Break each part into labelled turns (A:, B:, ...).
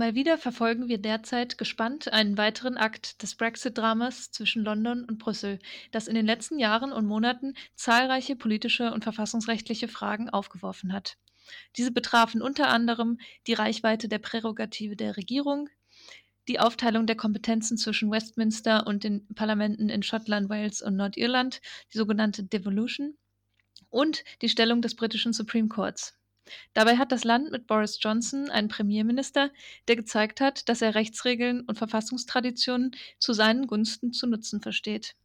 A: Mal wieder verfolgen wir derzeit gespannt einen weiteren Akt des Brexit-Dramas zwischen London und Brüssel, das in den letzten Jahren und Monaten zahlreiche politische und verfassungsrechtliche Fragen aufgeworfen hat. Diese betrafen unter anderem die Reichweite der Prärogative der Regierung, die Aufteilung der Kompetenzen zwischen Westminster und den Parlamenten in Schottland, Wales und Nordirland, die sogenannte Devolution, und die Stellung des britischen Supreme Courts. Dabei hat das Land mit Boris Johnson einen Premierminister, der gezeigt hat, dass er Rechtsregeln und Verfassungstraditionen zu seinen Gunsten zu nutzen versteht.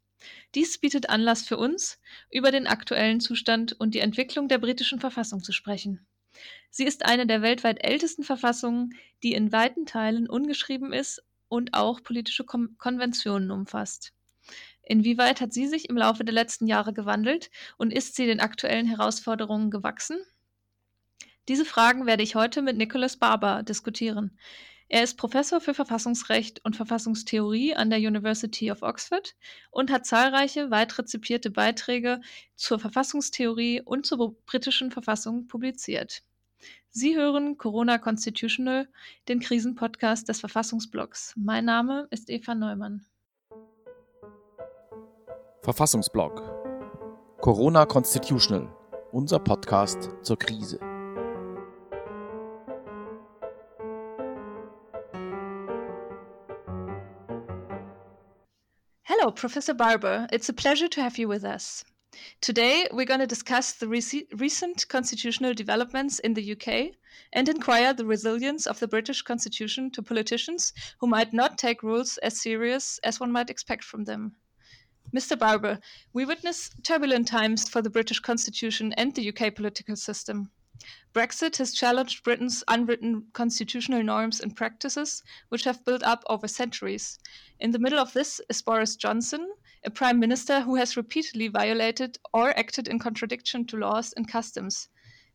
A: Dies bietet Anlass für uns, über den aktuellen Zustand und die Entwicklung der britischen Verfassung zu sprechen. Sie ist eine der weltweit ältesten Verfassungen, die in weiten Teilen ungeschrieben ist und auch politische Kon Konventionen umfasst. Inwieweit hat sie sich im Laufe der letzten Jahre gewandelt und ist sie den aktuellen Herausforderungen gewachsen? Diese Fragen werde ich heute mit Nicholas Barber diskutieren. Er ist Professor für Verfassungsrecht und Verfassungstheorie an der University of Oxford und hat zahlreiche weit rezipierte Beiträge zur Verfassungstheorie und zur britischen Verfassung publiziert. Sie hören Corona Constitutional, den Krisenpodcast des Verfassungsblogs. Mein Name ist Eva Neumann.
B: Verfassungsblog Corona Constitutional, unser Podcast zur Krise.
A: Professor Barber. It's a pleasure to have you with us. Today, we're going to discuss the rec- recent constitutional developments in the UK and inquire the resilience of the British constitution to politicians who might not take rules as serious as one might expect from them. Mr. Barber, we witness turbulent times for the British constitution and the UK political system. Brexit has challenged Britain's unwritten constitutional norms and practices, which have built up over centuries. In the middle of this is Boris Johnson, a prime minister who has repeatedly violated or acted in contradiction to laws and customs.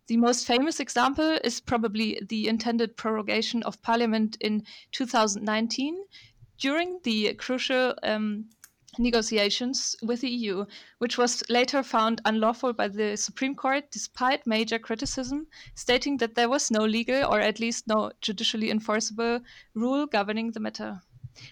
A: The most famous example is probably the intended prorogation of parliament in 2019 during the crucial um, negotiations with the EU, which was later found unlawful by the Supreme Court despite major criticism, stating that there was no legal or at least no judicially enforceable rule governing the matter.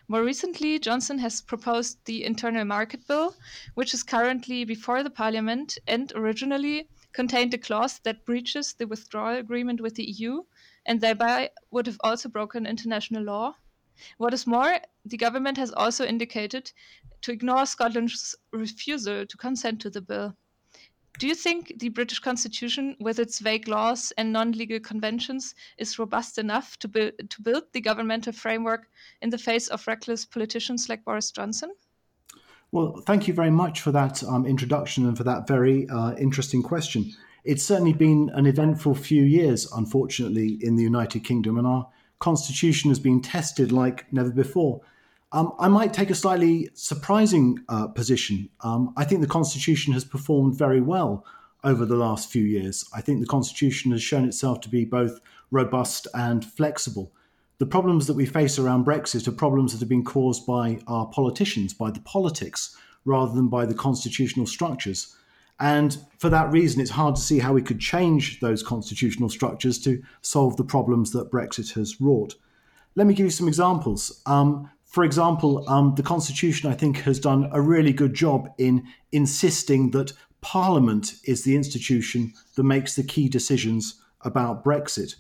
A: More recently, Johnson has proposed the Internal Market Bill, which is currently before the Parliament and originally contained a clause that breaches the withdrawal agreement with the EU and thereby would have also broken international law. What is more, the government has also indicated to ignore Scotland's refusal to consent to the bill. Do you think the British Constitution, with its vague laws and non legal conventions, is robust enough to, build, to build the governmental framework in the face of reckless politicians like Boris Johnson?
C: Well, thank you very much for that um, introduction and for that very uh, interesting question. It's certainly been an eventful few years, unfortunately, in the United Kingdom, and our constitution has been tested like never before. Um, I might take a slightly surprising uh, position. Um, I think the Constitution has performed very well over the last few years. I think the Constitution has shown itself to be both robust and flexible. The problems that we face around Brexit are problems that have been caused by our politicians, by the politics, rather than by the constitutional structures. And for that reason, it's hard to see how we could change those constitutional structures to solve the problems that Brexit has wrought. Let me give you some examples. Um, for example, um, the Constitution, I think, has done a really good job in insisting that Parliament is the institution that makes the key decisions about Brexit.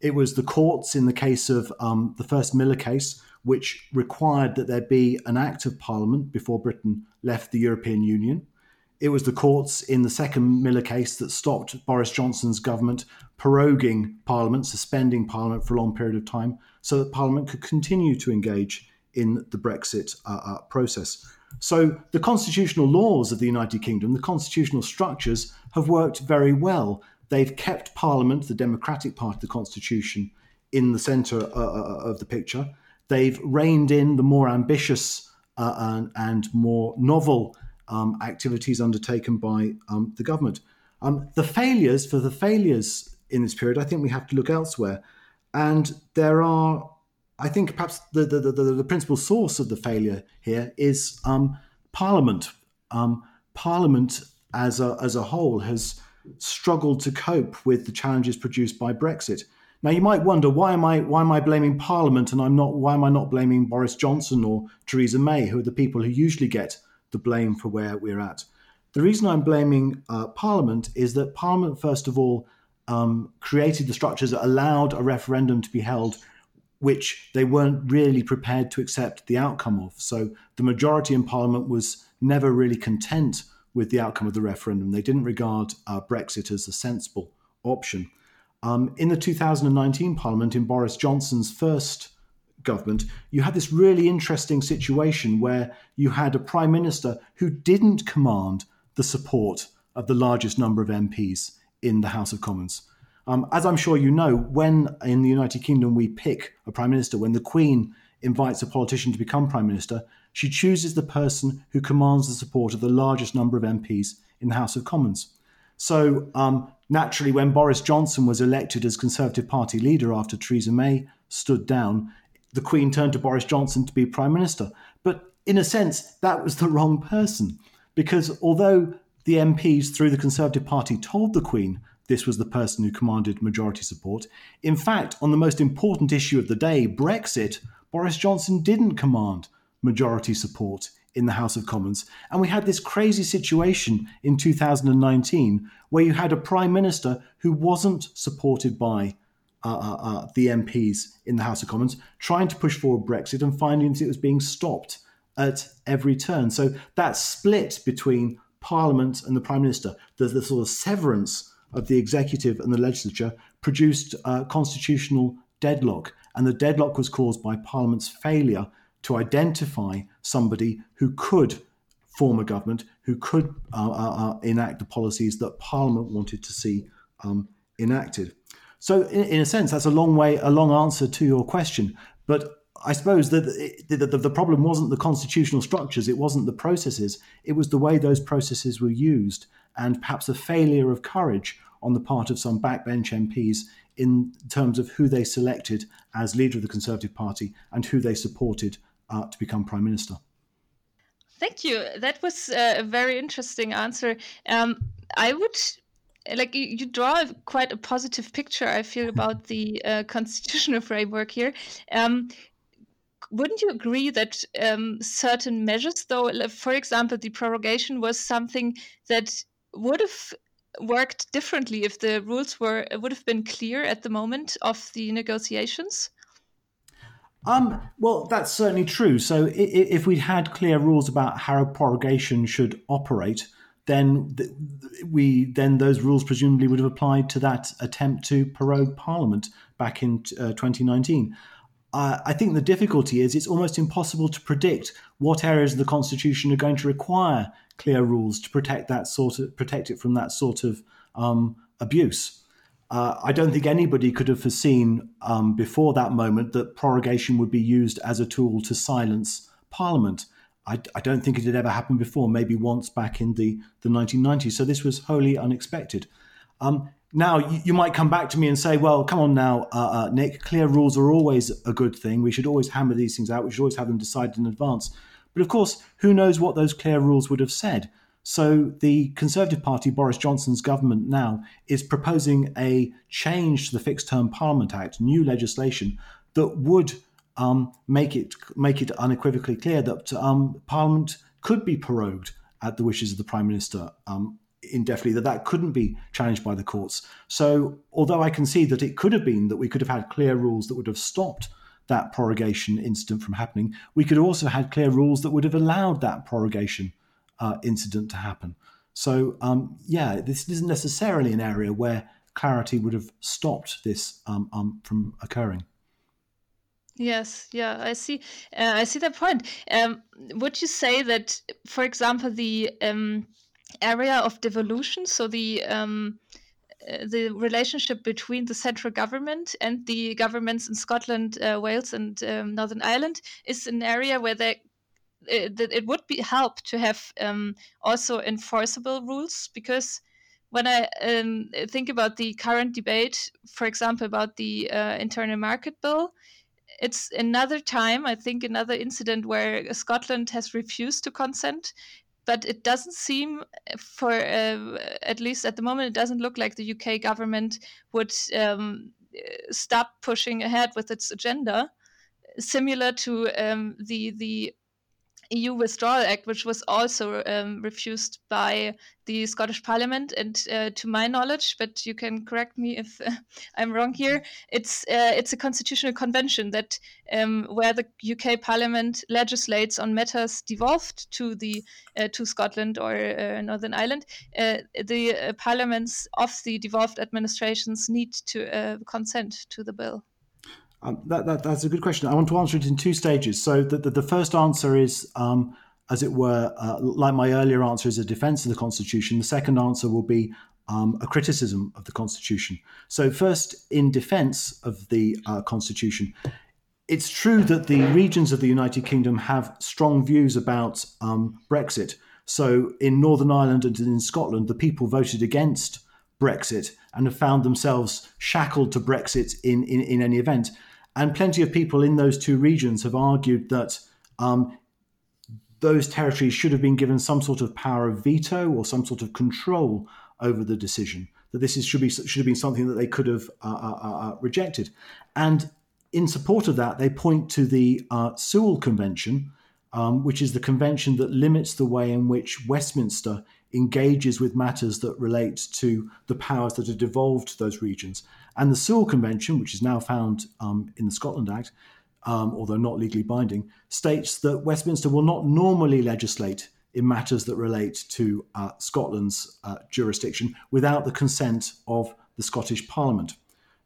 C: It was the courts in the case of um, the first Miller case, which required that there be an act of Parliament before Britain left the European Union. It was the courts in the second Miller case that stopped Boris Johnson's government proroguing Parliament, suspending Parliament for a long period of time, so that Parliament could continue to engage in the Brexit uh, uh, process. So the constitutional laws of the United Kingdom, the constitutional structures have worked very well. They've kept Parliament, the democratic part of the constitution, in the centre uh, uh of the picture. They've reined in the more ambitious uh, and, and, more novel um, activities undertaken by um, the government. Um, the failures, for the failures in this period, I think we have to look elsewhere. And there are I think perhaps the, the, the, the, principal source of the failure here is um, Parliament. Um, Parliament as a, as a whole has struggled to cope with the challenges produced by Brexit. Now you might wonder why am I why am I blaming Parliament and I'm not why am I not blaming Boris Johnson or Theresa May, who are the people who usually get the blame for where we're at. The reason I'm blaming uh, Parliament is that Parliament, first of all, um, created the structures that allowed a referendum to be held, which they weren't really prepared to accept the outcome of. So the majority in Parliament was never really content with the outcome of the referendum. They didn't regard uh, Brexit as a sensible option. Um, in the 2019 Parliament, in Boris Johnson's first government, you had this really interesting situation where you had a prime minister who didn't command the support of the largest number of MPs in the House of Commons. Um, as I'm sure you know, when in the United Kingdom we pick a prime minister, when the Queen invites a politician to become prime minister, she chooses the person who commands the support of the largest number of MPs in the House of Commons. So, um, naturally, when Boris Johnson was elected as Conservative Party leader after Theresa May stood down, the Queen turned to Boris Johnson to be Prime Minister. But in a sense, that was the wrong person because although the MPs through the Conservative Party told the Queen this was the person who commanded majority support, in fact, on the most important issue of the day, Brexit, Boris Johnson didn't command majority support in the House of Commons. And we had this crazy situation in 2019 where you had a prime minister who wasn't supported by uh, uh, uh, the MPs in the House of Commons, trying to push forward Brexit and finding it was being stopped at every turn. So that split between Parliament and the Prime Minister, the, the sort of severance of the executive and the legislature, produced a constitutional deadlock. And the deadlock was caused by Parliament's failure to identify somebody who could form a government, who could uh, uh, enact the policies that Parliament wanted to see um, enacted. So, in, in, a sense, that's a long way, a long answer to your question. But I suppose that the, the, the, problem wasn't the constitutional structures, it wasn't the processes, it was the way those processes were used, and perhaps a failure of courage on the part of some backbench MPs in terms of who they selected as leader of the Conservative Party and who they supported uh, to become Prime Minister.
A: Thank you. That was a very interesting answer. Um, I would like you, you, draw quite a positive picture. I feel about the uh, constitutional framework here. Um, wouldn't you agree that um, certain measures, though, for example, the prorogation was something that would have worked differently if the rules were would have been clear at the moment of the negotiations?
C: Um, well, that's certainly true. So, if we'd had clear rules about how prorogation should operate, then we then those rules presumably would have applied to that attempt to prorogue Parliament back in uh, 2019. Uh, I think the difficulty is it's almost impossible to predict what areas of the Constitution are going to require clear rules to protect that sort of protect it from that sort of um, abuse. Uh, I don't think anybody could have foreseen um, before that moment that prorogation would be used as a tool to silence Parliament. I, I, don't think it had ever happened before, maybe once back in the, the 1990s. So this was wholly unexpected. Um, now, you, you, might come back to me and say, well, come on now, uh, uh, Nick, clear rules are always a good thing. We should always hammer these things out. We should always have them decided in advance. But of course, who knows what those clear rules would have said? So the Conservative Party, Boris Johnson's government now, is proposing a change to the Fixed Term Parliament Act, new legislation that would um, make it make it unequivocally clear that um, Parliament could be prorogued at the wishes of the Prime Minister um, indefinitely. That that couldn't be challenged by the courts. So although I can see that it could have been that we could have had clear rules that would have stopped that prorogation incident from happening, we could also have had clear rules that would have allowed that prorogation uh, incident to happen. So, um, yeah, this isn't necessarily an area where clarity would have stopped this um, um, from occurring.
A: Yes, yeah, I see. Uh, I see that point. Um, would you say that, for example, the um, area of devolution, so the um, uh, the relationship between the central government and the governments in Scotland, uh, Wales, and um, Northern Ireland, is an area where they it, it would be help to have um, also enforceable rules because when I um, think about the current debate, for example, about the uh, internal market bill, it's another time, I think, another incident where Scotland has refused to consent. But it doesn't seem, for uh, at least at the moment, it doesn't look like the UK government would um, stop pushing ahead with its agenda, similar to um, the the EU Withdrawal Act, which was also um, refused by the Scottish Parliament. And uh, to my knowledge, but you can correct me if uh, I'm wrong here, it's uh, it's a constitutional convention that um, where the UK Parliament legislates on matters devolved to the uh, to Scotland or uh, Northern Ireland. Uh, the parliaments of the devolved administrations need to consent to the bill.
C: Um, that, that, that's a good question. I want to answer it in two stages. So the, the, the first answer is, um, as it were, uh, like my earlier answer is a defense of the Constitution. The second answer will be um, a criticism of the Constitution. So first, in defense of the uh, Constitution, it's true that the regions of the United Kingdom have strong views about um, Brexit. So in Northern Ireland and in Scotland, the people voted against Brexit and have found themselves shackled to Brexit in, in, in any event. And plenty of people in those two regions have argued that um, those territories should have been given some sort of power of veto or some sort of control over the decision. That this is, should be should have been something that they could have uh, uh, uh, uh rejected. And in support of that, they point to the uh, Sewel Convention, um, which is the convention that limits the way in which Westminster engages with matters that relate to the powers that are devolved to those regions. And the Sewel Convention, which is now found um, in the Scotland Act, um, although not legally binding, states that Westminster will not normally legislate in matters that relate to uh, Scotland's uh, jurisdiction without the consent of the Scottish Parliament.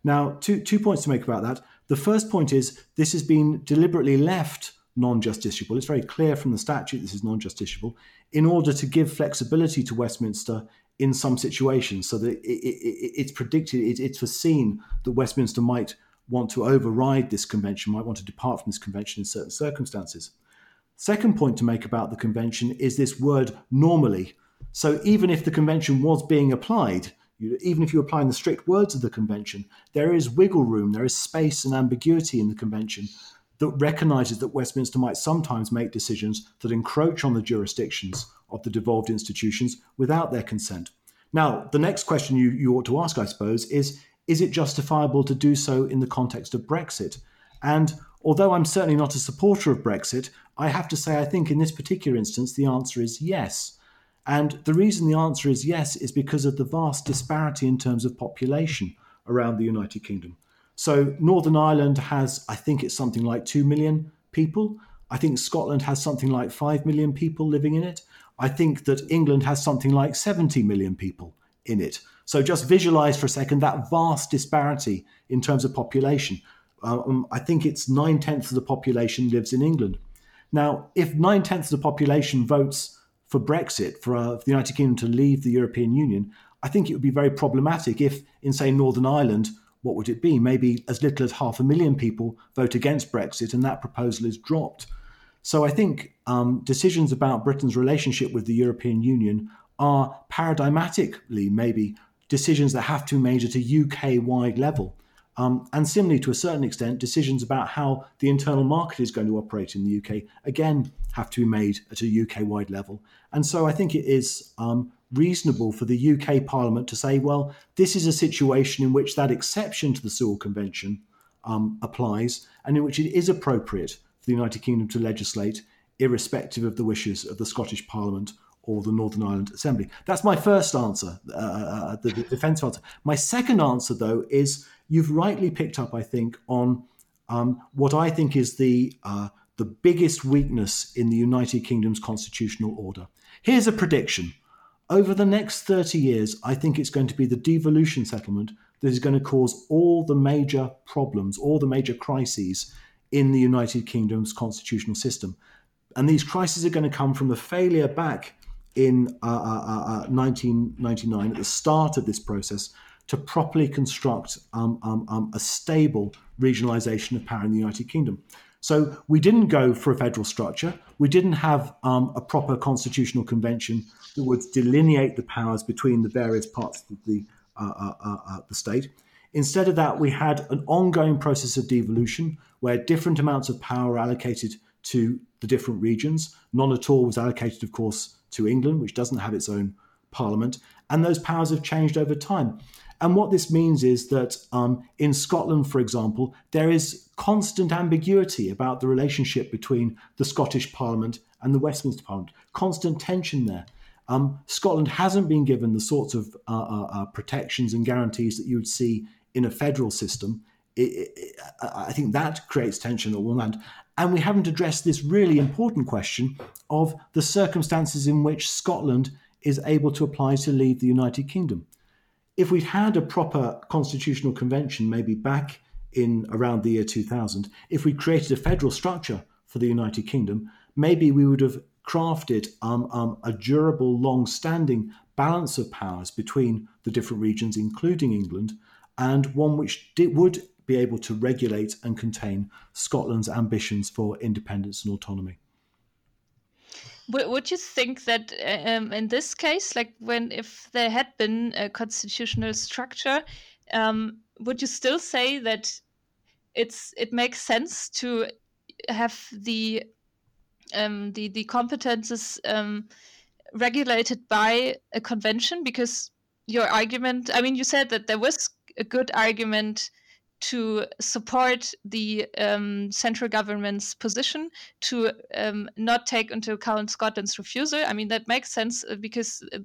C: Now, two, two points to make about that. The first point is this has been deliberately left non justiciable. It's very clear from the statute this is non justiciable in order to give flexibility to Westminster in some situations so that it, it, it's predicted, it, it's foreseen that Westminster might want to override this convention, might want to depart from this convention in certain circumstances. Second point to make about the convention is this word normally. So even if the convention was being applied, even if you're applying the strict words of the convention, there is wiggle room, there is space and ambiguity in the convention that recognizes that Westminster might sometimes make decisions that encroach on the jurisdictions of the devolved institutions without their consent. Now, the next question you, you ought to ask, I suppose, is is it justifiable to do so in the context of Brexit? And although I'm certainly not a supporter of Brexit, I have to say I think in this particular instance the answer is yes. And the reason the answer is yes is because of the vast disparity in terms of population around the United Kingdom. So Northern Ireland has, I think it's something like 2 million people. I think Scotland has something like 5 million people living in it. I think that England has something like 70 million people in it. So just visualize for a second that vast disparity in terms of population. Um, I think it's nine tenths of the population lives in England. Now, if nine tenths of the population votes for Brexit, for, uh, for the United Kingdom to leave the European Union, I think it would be very problematic if, in say, Northern Ireland, what would it be? Maybe as little as half a million people vote against Brexit, and that proposal is dropped. So I think um, decisions about Britain's relationship with the European Union are paradigmatically maybe decisions that have to be made at a UK wide level. Um, and similarly, to a certain extent, decisions about how the internal market is going to operate in the UK, again, have to be made at a UK wide level. And so I think it is um, reasonable for the UK Parliament to say, well, this is a situation in which that exception to the Sewel Convention um, applies and in which it is appropriate for the United Kingdom to legislate, irrespective of the wishes of the Scottish Parliament or the Northern Ireland Assembly. That's my first answer, uh, uh the, the defence answer. My second answer, though, is you've rightly picked up, I think, on um, what I think is the uh, the biggest weakness in the United Kingdom's constitutional order. Here's a prediction. Over the next 30 years, I think it's going to be the devolution settlement that is going to cause all the major problems, all the major crises in the United Kingdom's constitutional system. And these crises are going to come from the failure back in uh, uh, uh, 1999, uh, at the start of this process, to properly construct um, um, um, a stable regionalisation of power in the United Kingdom. So we didn't go for a federal structure. We didn't have um, a proper constitutional convention that would delineate the powers between the various parts of the uh, uh, uh, uh, the state. Instead of that, we had an ongoing process of devolution where different amounts of power were allocated to the different regions. None at all was allocated, of course, to England, which doesn't have its own parliament. And those powers have changed over time. And what this means is that um, in Scotland, for example, there is constant ambiguity about the relationship between the Scottish Parliament and the Westminster Parliament, constant tension there. Um, Scotland hasn't been given the sorts of uh, uh, uh protections and guarantees that you would see in a federal system. It, it, I think that creates tension on one hand. And we haven't addressed this really important question of the circumstances in which Scotland is able to apply to leave the United Kingdom. If we'd had a proper constitutional convention, maybe back in around the year 2000, if we created a federal structure for the United Kingdom, maybe we would have crafted um, um, a durable, long standing balance of powers between the different regions, including England, and one which did, would be able to regulate and contain Scotland's ambitions for independence and autonomy.
A: Would you think that um, in this case, like when if there had been a constitutional structure, um, would you still say that it's it makes sense to have the um, the the competences um, regulated by a convention? Because your argument, I mean, you said that there was a good argument to support the um, central government's position to um, not take into account Scotland's refusal. I mean, that makes sense uh, because, uh,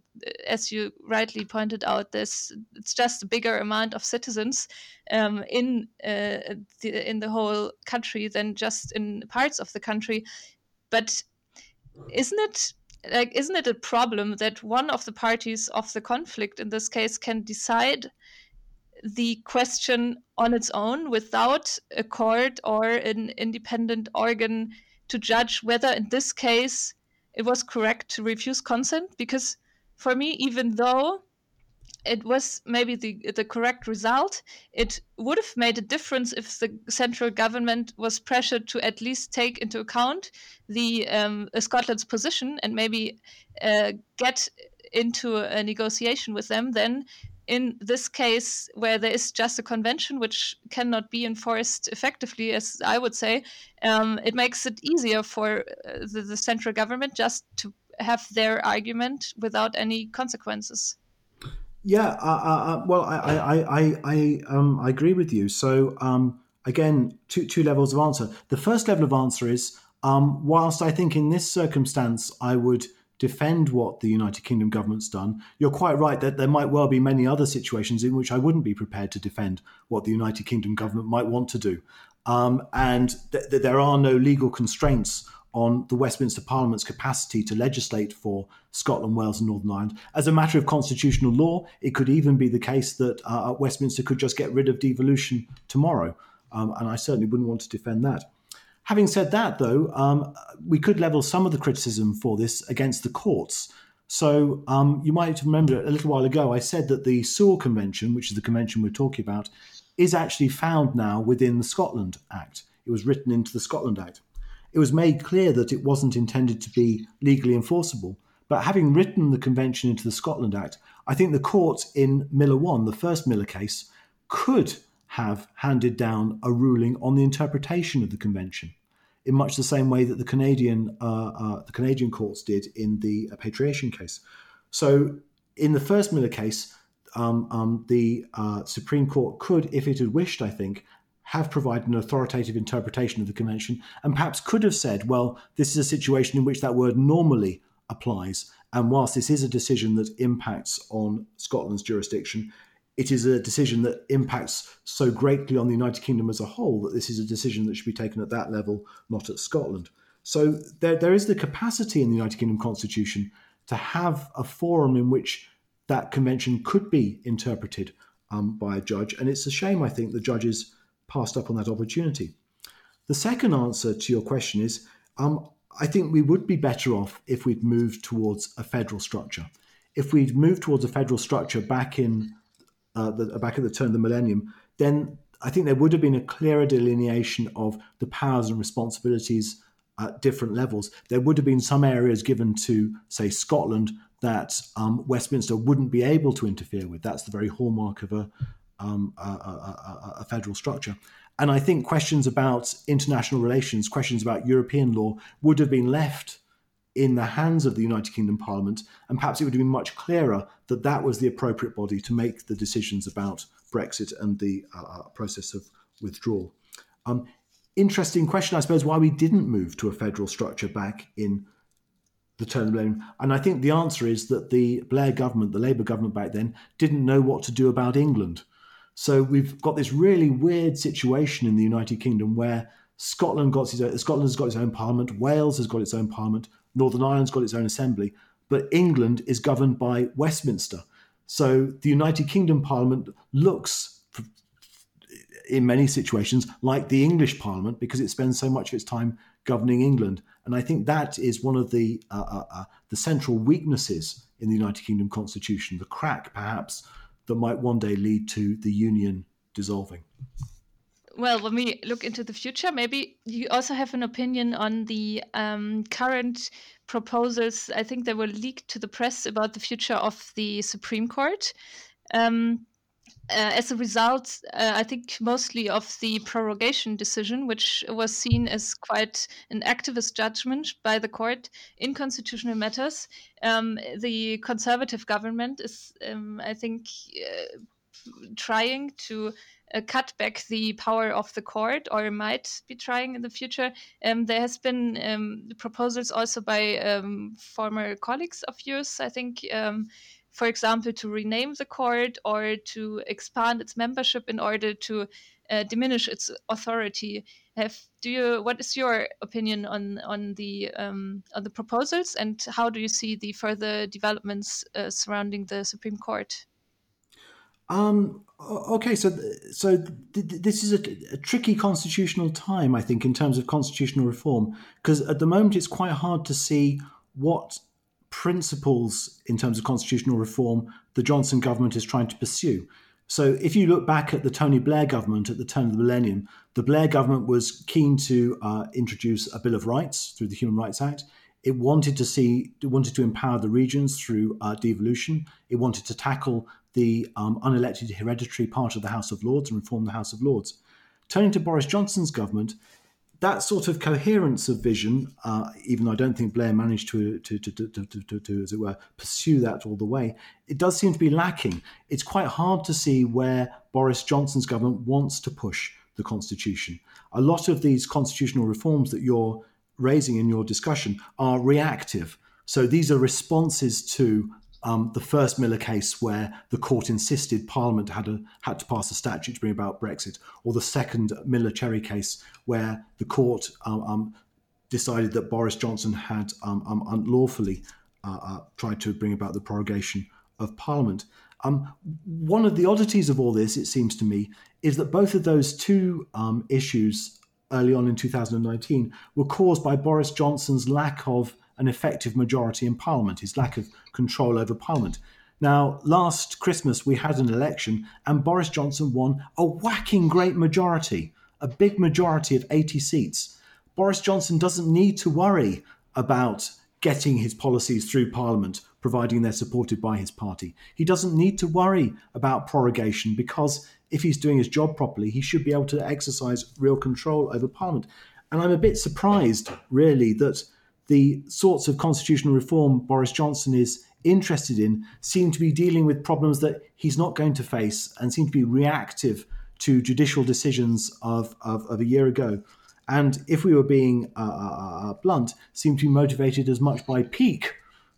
A: as you rightly pointed out, this it's just a bigger amount of citizens um, in uh, the, in the whole country than just in parts of the country. But isn't it like isn't it a problem that one of the parties of the conflict in this case can decide? The question on its own without a court or an independent organ to judge whether, in this case, it was correct to refuse consent. Because for me, even though it was maybe the the correct result, it would have made a difference if the central government was pressured to at least take into account the um, Scotland's position and maybe uh, get into a negotiation with them. Then in this case, where there is just a convention which cannot be enforced effectively, as I would say, um, it makes it easier for uh, the, the, central government just to have their argument without any consequences.
C: Yeah, uh, uh, uh well, I I I I, um, I agree with you. So um, again, two two levels of answer. The first level of answer is, um, whilst I think in this circumstance I would defend what the United Kingdom government's done. You're quite right that there might well be many other situations in which I wouldn't be prepared to defend what the United Kingdom government might want to do. Um, and th- th- there are no legal constraints on the Westminster Parliament's capacity to legislate for Scotland, Wales, and Northern Ireland. As a matter of constitutional law, it could even be the case that uh, Westminster could just get rid of devolution tomorrow. Um, and I certainly wouldn't want to defend that. Having said that, though, um, we could level some of the criticism for this against the courts. So um, you might remember a little while ago, I said that the Sewel Convention, which is the convention we're talking about, is actually found now within the Scotland Act. It was written into the Scotland Act. It was made clear that it wasn't intended to be legally enforceable. But having written the convention into the Scotland Act, I think the court in Miller 1, the first Miller case, could have handed down a ruling on the interpretation of the convention, in much the same way that the Canadian uh, uh, the Canadian courts did in the patriation case. So, in the first Miller case, um, um, the uh, Supreme Court could, if it had wished, I think, have provided an authoritative interpretation of the convention, and perhaps could have said, well, this is a situation in which that word normally applies. And whilst this is a decision that impacts on Scotland's jurisdiction, it is a decision that impacts so greatly on the United Kingdom as a whole that this is a decision that should be taken at that level, not at Scotland. So there, there is the capacity in the United Kingdom Constitution to have a forum in which that convention could be interpreted um, by a judge. And it's a shame, I think, the judges passed up on that opportunity. The second answer to your question is um, I think we would be better off if we'd moved towards a federal structure. If we'd moved towards a federal structure back in uh, the, back at the turn of the millennium, then I think there would have been a clearer delineation of the powers and responsibilities at different levels. There would have been some areas given to, say, Scotland that um, Westminster wouldn't be able to interfere with. That's the very hallmark of a, um, a, a, a, federal structure. And I think questions about international relations, questions about European law, would have been left in the hands of the United Kingdom Parliament, and perhaps it would have been much clearer that that was the appropriate body to make the decisions about Brexit and the uh, uh process of withdrawal. Um, interesting question, I suppose, why we didn't move to a federal structure back in the turn of the millennium. And I think the answer is that the Blair government, the Labour government back then, didn't know what to do about England. So we've got this really weird situation in the United Kingdom where Scotland got its own, Scotland has got its own parliament, Wales has got its own parliament, Northern Ireland's got its own assembly, but England is governed by Westminster. So the United Kingdom Parliament looks, in many situations, like the English Parliament because it spends so much of its time governing England. And I think that is one of the uh, uh, uh, the central weaknesses in the United Kingdom Constitution, the crack perhaps that might one day lead to the Union dissolving
A: well, when we look into the future, maybe you also have an opinion on the um, current proposals. I think they were leaked to the press about the future of the Supreme Court. Um, uh, as a result, uh, I think mostly of the prorogation decision, which was seen as quite an activist judgment by the court in constitutional matters. Um, the conservative government is, um, I think, uh, trying to uh, cut back the power of the court or might be trying in the future. Um, there has been um, proposals also by um, former colleagues of yours, I think, um, for example, to rename the court or to expand its membership in order to uh, diminish its authority. Have do you? What is your opinion on on the um, on the proposals, and how do you see the further developments uh, surrounding the Supreme Court?
C: Um, okay, so so th- this is a, a, tricky constitutional time, I think, in terms of constitutional reform, because at the moment it's quite hard to see what principles in terms of constitutional reform the Johnson government is trying to pursue. So, if you look back at the Tony Blair government at the turn of the millennium, the Blair government was keen to uh, introduce a Bill of Rights through the Human Rights Act. It wanted to see, it wanted to empower the regions through uh, devolution. It wanted to tackle the um, unelected hereditary part of the House of Lords and reform the House of Lords. Turning to Boris Johnson's government, that sort of coherence of vision, uh, even though I don't think Blair managed to to, to, to, to, to, as it were, pursue that all the way, it does seem to be lacking. It's quite hard to see where Boris Johnson's government wants to push the Constitution. A lot of these constitutional reforms that you're raising in your discussion are reactive. So these are responses to um, the first Miller case where the court insisted Parliament had a, had to pass a statute to bring about Brexit, or the second Miller Cherry case where the court um, um, decided that Boris Johnson had um, um, unlawfully uh, uh, tried to bring about the prorogation of Parliament. Um, one of the oddities of all this, it seems to me, is that both of those two issues early on in 2019 were caused by Boris Johnson's lack of an effective majority in Parliament, his lack of control over Parliament. Now, last Christmas we had an election and Boris Johnson won a whacking great majority, a big majority of 80 seats. Boris Johnson doesn't need to worry about getting his policies through Parliament, providing they're supported by his party. He doesn't need to worry about prorogation because if he's doing his job properly, he should be able to exercise real control over Parliament. And I'm a bit surprised, really, that the sorts of constitutional reform Boris Johnson is interested in seem to be dealing with problems that he's not going to face and seem to be reactive to judicial decisions of, of, of a year ago. And if we were being uh, uh, uh blunt, seem to be motivated as much by pique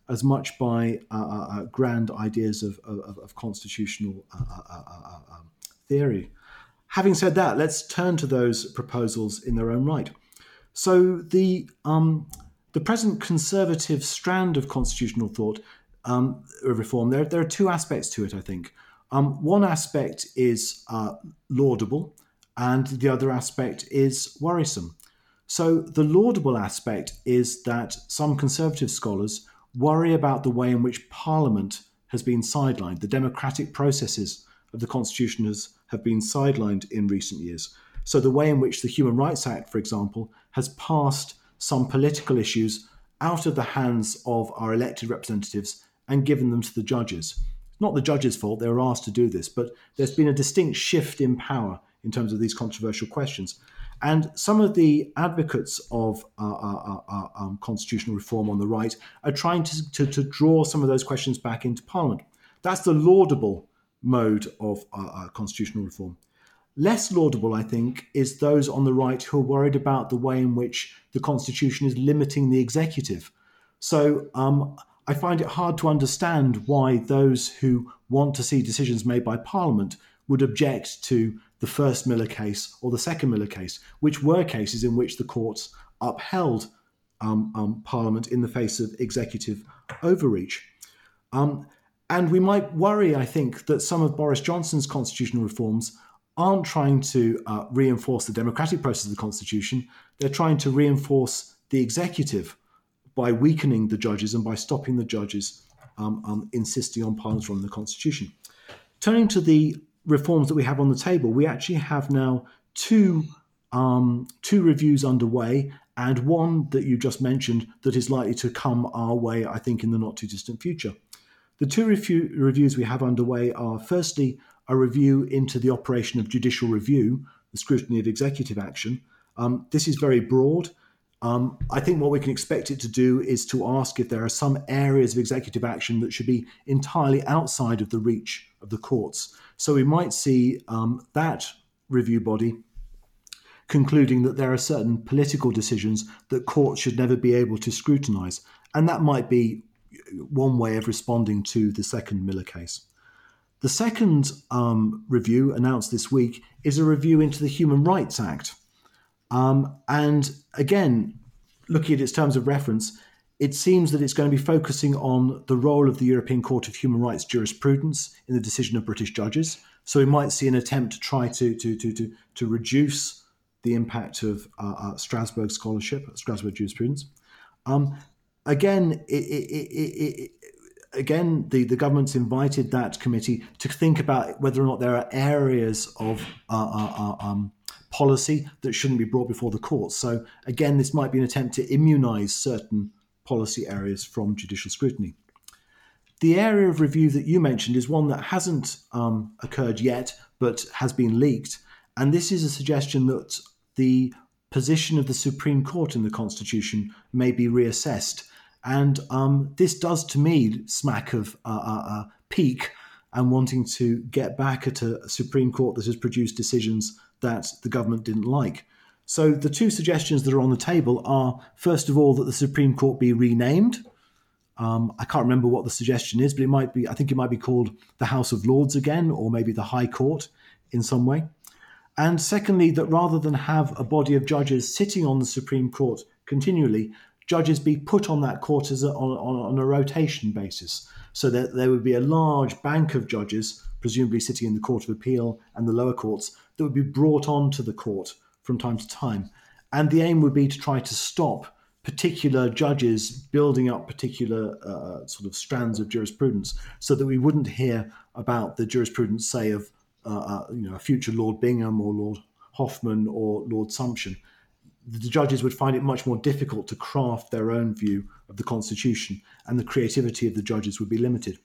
C: as much by uh, uh, uh grand ideas of, of, of constitutional um, theory. Having said that, let's turn to those proposals in their own right. So the um, the present conservative strand of constitutional thought um, reform, there, there are two aspects to it, I think. Um, one aspect is uh, laudable, and the other aspect is worrisome. So, the laudable aspect is that some conservative scholars worry about the way in which Parliament has been sidelined. The democratic processes of the Constitution has, have been sidelined in recent years. So, the way in which the Human Rights Act, for example, has passed some political issues out of the hands of our elected representatives and given them to the judges. Not the judges' fault, they were asked to do this, but there's been a distinct shift in power in terms of these controversial questions. And some of the advocates of uh, uh, uh, um, constitutional reform on the right are trying to, to, to, draw some of those questions back into Parliament. That's the laudable mode of constitutional reform. Less laudable, I think, is those on the right who are worried about the way in which the Constitution is limiting the executive. So um, I find it hard to understand why those who want to see decisions made by Parliament would object to the first Miller case or the second Miller case, which were cases in which the courts upheld um, um, Parliament in the face of executive overreach. Um, and we might worry, I think, that some of Boris Johnson's constitutional reforms aren't trying to uh, reinforce the democratic process of the Constitution, they're trying to reinforce the executive by weakening the judges and by stopping the judges um, um, insisting on Parliament's run the Constitution. Turning to the reforms that we have on the table, we actually have now two um, two reviews underway, and one that you just mentioned that is likely to come our way, I think, in the not too distant future. The two review, reviews we have underway are firstly a review into the operation of judicial review, the scrutiny of executive action. Um, this is very broad. Um, I think what we can expect it to do is to ask if there are some areas of executive action that should be entirely outside of the reach of the courts. So we might see um, that review body concluding that there are certain political decisions that courts should never be able to scrutinize. And that might be one way of responding to the second Miller case. The second um, review announced this week is a review into the Human Rights Act. Um, and again, looking at its terms of reference, it seems that it's going to be focusing on the role of the European Court of Human Rights jurisprudence in the decision of British judges. So we might see an attempt to try to to to to, to reduce the impact of uh, uh, Strasbourg scholarship, Strasbourg jurisprudence. Um, again, it, it, it, again, the, the government's invited that committee to think about whether or not there are areas of uh, uh, uh, um, policy that shouldn't be brought before the courts. So, again, this might be an attempt to immunize certain policy areas from judicial scrutiny. The area of review that you mentioned is one that hasn't um, occurred yet, but has been leaked. And this is a suggestion that the position of the Supreme Court in the Constitution may be reassessed and um, this does to me smack of a uh, uh, uh, pique and wanting to get back at a Supreme Court that has produced decisions that the government didn't like. So the two suggestions that are on the table are first of all that the Supreme Court be renamed. Um, I can't remember what the suggestion is, but it might be. I think it might be called the House of Lords again, or maybe the High Court in some way. And secondly, that rather than have a body of judges sitting on the Supreme Court continually, judges be put on that court as a, on, on, on a rotation basis, so that there would be a large bank of judges, presumably sitting in the Court of Appeal and the lower courts, that would be brought onto the court from time to time. And the aim would be to try to stop particular judges building up particular uh, sort of strands of jurisprudence, so that we wouldn't hear about the jurisprudence, say, of uh, uh you know a future Lord Bingham or Lord Hoffmann or Lord Sumption the judges would find it much more difficult to craft their own view of the Constitution, and the creativity of the judges would be limited.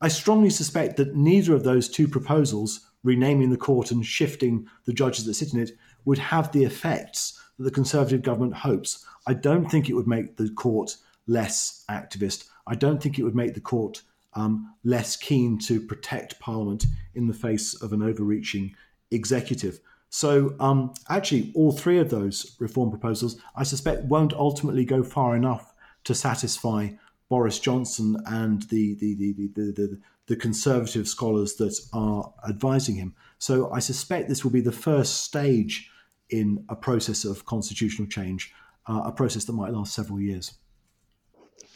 C: I strongly suspect that neither of those two proposals, renaming the court and shifting the judges that sit in it, would have the effects that the Conservative government hopes. I don't think it would make the court less activist. I don't think it would make the court um, less keen to protect Parliament in the face of an overreaching executive. So, um, actually, all three of those reform proposals, I suspect, won't ultimately go far enough to satisfy Boris Johnson and the the the the, the, the, conservative scholars that are advising him. So, I suspect this will be the first stage in a process of constitutional change, uh, a process that might last several years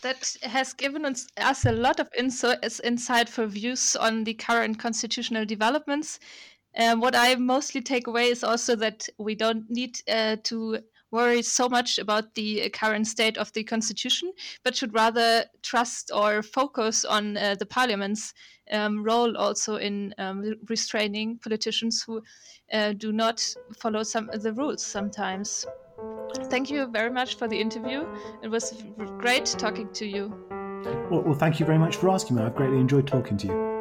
A: that has given us, us a lot of insight, insightful views on the current constitutional developments um, what I mostly take away is also that we don't need uh, to worry so much about the current state of the constitution, but should rather trust or focus on uh, the parliament's um, role also in um, restraining politicians who uh, do not follow some of the rules sometimes. Thank you very much for the interview. It was great talking to you.
C: Well, well thank you very much for asking me. I've greatly enjoyed talking to you.